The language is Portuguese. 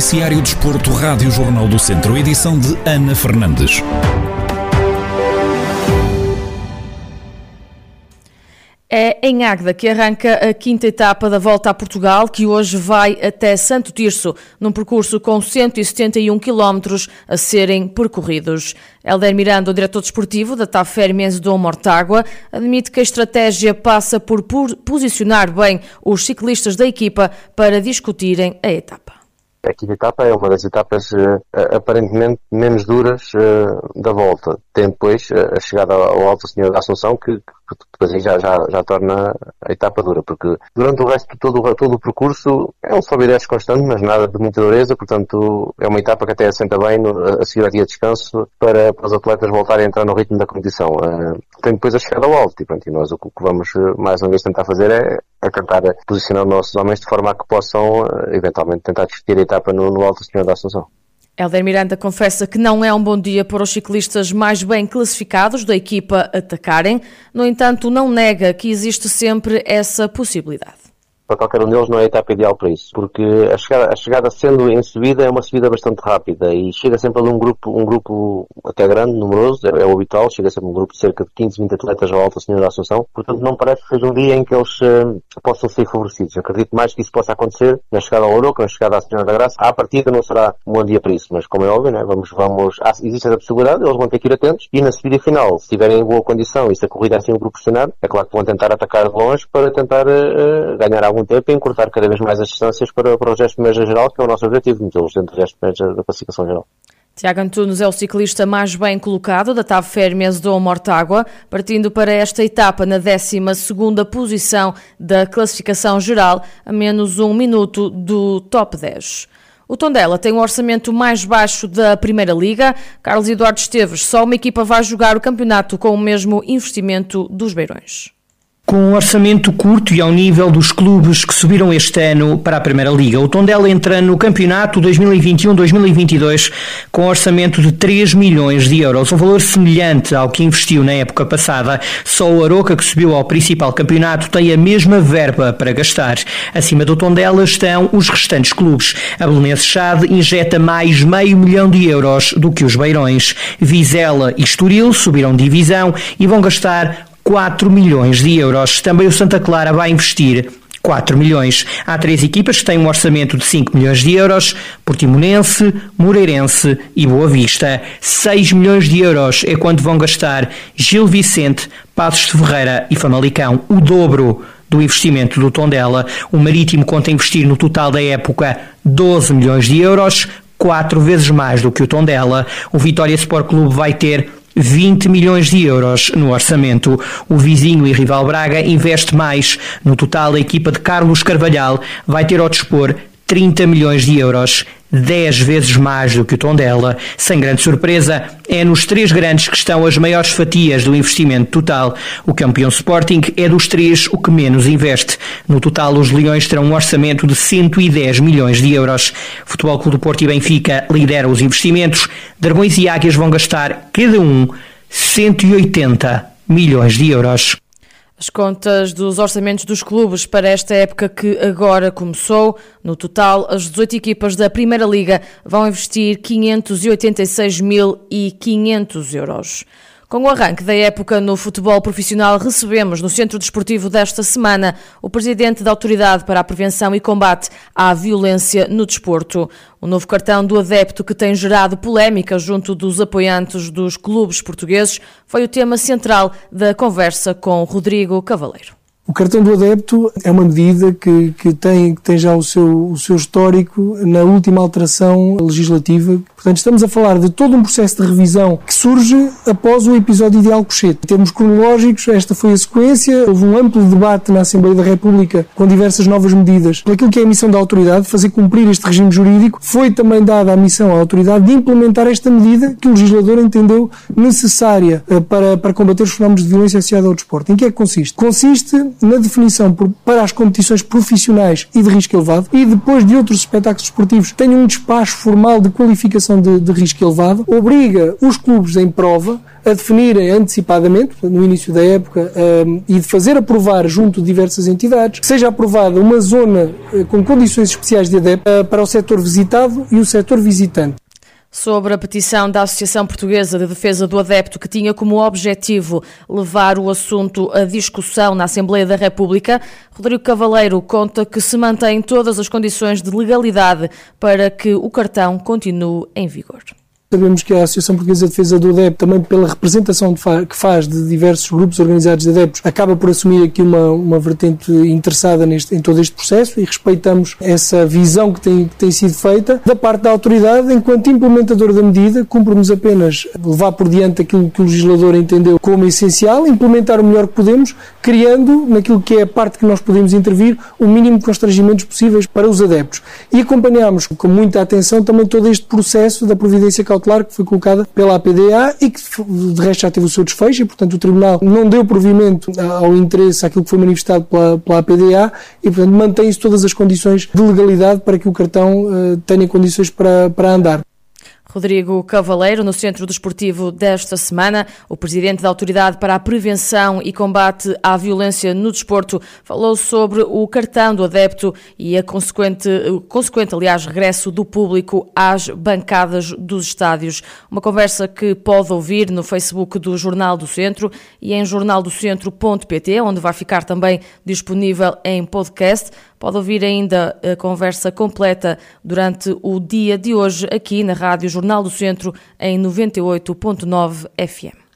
Noticiário Desporto, Rádio Jornal do Centro, edição de Ana Fernandes. É em Águeda que arranca a quinta etapa da Volta a Portugal, que hoje vai até Santo Tirso, num percurso com 171 quilómetros a serem percorridos. Helder Miranda, o diretor desportivo da TAF Fermes do Mortágua, admite que a estratégia passa por posicionar bem os ciclistas da equipa para discutirem a etapa. A quinta etapa é uma das etapas uh, aparentemente menos duras uh, da volta. Tem depois uh, a chegada ao Alto Senhor da Assunção, que, que depois aí já, já, já torna a etapa dura, porque durante o resto de todo, todo o percurso é um sobe e constante, mas nada de muita dureza, portanto é uma etapa que até assenta bem no, a seguir a dia de descanso para, para os atletas voltarem a entrar no ritmo da competição. tem depois a chegada ao alto e, pronto, e nós o que vamos mais uma vez tentar fazer é a tentar posicionar os nossos homens de forma a que possam eventualmente tentar discutir a etapa no, no Alto Senhor da Assunção. Helder Miranda confessa que não é um bom dia para os ciclistas mais bem classificados da equipa atacarem, no entanto, não nega que existe sempre essa possibilidade para qualquer um deles não é a etapa ideal para isso, porque a chegada, a chegada sendo em subida é uma subida bastante rápida e chega sempre ali um grupo, um grupo até grande, numeroso, é, é o habitual, chega sempre um grupo de cerca de 15, 20 atletas ao Alta Senhora da Assunção, portanto não parece que seja um dia em que eles uh, possam ser favorecidos. Acredito mais que isso possa acontecer na chegada ao Oroca, na chegada à Senhora da Graça. À partida não será um bom dia para isso, mas como é óbvio, né, vamos, vamos, há, existe essa possibilidade, eles vão ter que ir atentos e na subida final, se estiverem em boa condição e se a corrida assim o proporcionar, é claro que vão tentar atacar de longe para tentar uh, ganhar algum algum tempo e encurtar cada vez mais as distâncias para, para o gesto médio geral, que é o nosso objetivo, metê-los dentro do gesto médio da classificação geral. Tiago Antunes é o ciclista mais bem colocado da TAV Férmias do Mortágua, partindo para esta etapa na 12 posição da classificação geral, a menos um minuto do top 10. O Tondela tem um orçamento mais baixo da Primeira Liga. Carlos Eduardo Esteves, só uma equipa vai jogar o campeonato com o mesmo investimento dos Beirões. Com um orçamento curto e ao nível dos clubes que subiram este ano para a Primeira Liga, o Tondela entra no campeonato 2021-2022 com orçamento de 3 milhões de euros, um valor semelhante ao que investiu na época passada. Só o Aroca, que subiu ao principal campeonato, tem a mesma verba para gastar. Acima do Tondela estão os restantes clubes. A Belenense Chade injeta mais meio milhão de euros do que os Beirões. Vizela e Estoril subiram divisão e vão gastar 4 milhões de euros. Também o Santa Clara vai investir 4 milhões. Há três equipas que têm um orçamento de 5 milhões de euros: Portimonense, Moreirense e Boa Vista. 6 milhões de euros é quanto vão gastar Gil Vicente, Passos de Ferreira e Famalicão, o dobro do investimento do Tondela. O Marítimo conta investir no total da época 12 milhões de euros, quatro vezes mais do que o Tondela. O Vitória Sport Clube vai ter 20 milhões de euros no orçamento. O vizinho e rival Braga investe mais. No total, a equipa de Carlos Carvalhal vai ter ao dispor 30 milhões de euros, 10 vezes mais do que o Tondela. Sem grande surpresa, é nos três grandes que estão as maiores fatias do investimento total. O campeão Sporting é dos três o que menos investe. No total, os Leões terão um orçamento de 110 milhões de euros. Futebol Clube do Porto e Benfica lideram os investimentos. Dragões e Águias vão gastar, cada um, 180 milhões de euros. As contas dos orçamentos dos clubes para esta época que agora começou. No total, as 18 equipas da Primeira Liga vão investir 586.500 euros. Com o arranque da época no futebol profissional, recebemos no Centro Desportivo desta semana o presidente da Autoridade para a Prevenção e Combate à Violência no Desporto. O novo cartão do adepto que tem gerado polémica junto dos apoiantes dos clubes portugueses foi o tema central da conversa com Rodrigo Cavaleiro. O cartão do adepto é uma medida que, que, tem, que tem já o seu, o seu histórico na última alteração legislativa. Portanto, estamos a falar de todo um processo de revisão que surge após o episódio de Alcochete. Em termos cronológicos, esta foi a sequência. Houve um amplo debate na Assembleia da República com diversas novas medidas. Aquilo que é a missão da autoridade, fazer cumprir este regime jurídico, foi também dada a missão à autoridade de implementar esta medida que o legislador entendeu necessária eh, para, para combater os fenómenos de violência associada ao desporto. Em que é que consiste? Consiste na definição por, para as competições profissionais e de risco elevado e depois de outros espetáculos esportivos tem um despacho formal de qualificação de, de risco elevado, obriga os clubes em prova a definirem antecipadamente, no início da época, um, e de fazer aprovar junto de diversas entidades, que seja aprovada uma zona uh, com condições especiais de adepto uh, para o setor visitado e o setor visitante. Sobre a petição da Associação Portuguesa de Defesa do Adepto, que tinha como objetivo levar o assunto à discussão na Assembleia da República, Rodrigo Cavaleiro conta que se mantém todas as condições de legalidade para que o cartão continue em vigor. Sabemos que a Associação Portuguesa de Defesa do Adepto, também pela representação que faz de diversos grupos organizados de adeptos, acaba por assumir aqui uma, uma vertente interessada neste, em todo este processo e respeitamos essa visão que tem, que tem sido feita. Da parte da autoridade, enquanto implementador da medida, cumpre-nos apenas levar por diante aquilo que o legislador entendeu como essencial, implementar o melhor que podemos, criando, naquilo que é a parte que nós podemos intervir, o mínimo de constrangimentos possíveis para os adeptos. E acompanhamos com muita atenção também todo este processo da providência cautelar cautelar que foi colocada pela APDA e que de resto já teve o seu desfecho e, portanto, o Tribunal não deu provimento ao interesse àquilo que foi manifestado pela, pela APDA e, portanto, mantém-se todas as condições de legalidade para que o cartão uh, tenha condições para, para andar. Rodrigo Cavaleiro, no Centro Desportivo desta semana, o presidente da Autoridade para a Prevenção e Combate à Violência no Desporto falou sobre o cartão do adepto e a consequente, consequente, aliás, regresso do público às bancadas dos estádios. Uma conversa que pode ouvir no Facebook do Jornal do Centro e em jornaldocentro.pt, onde vai ficar também disponível em podcast. Pode ouvir ainda a conversa completa durante o dia de hoje aqui na Rádio Jornal do Centro em 98.9 FM.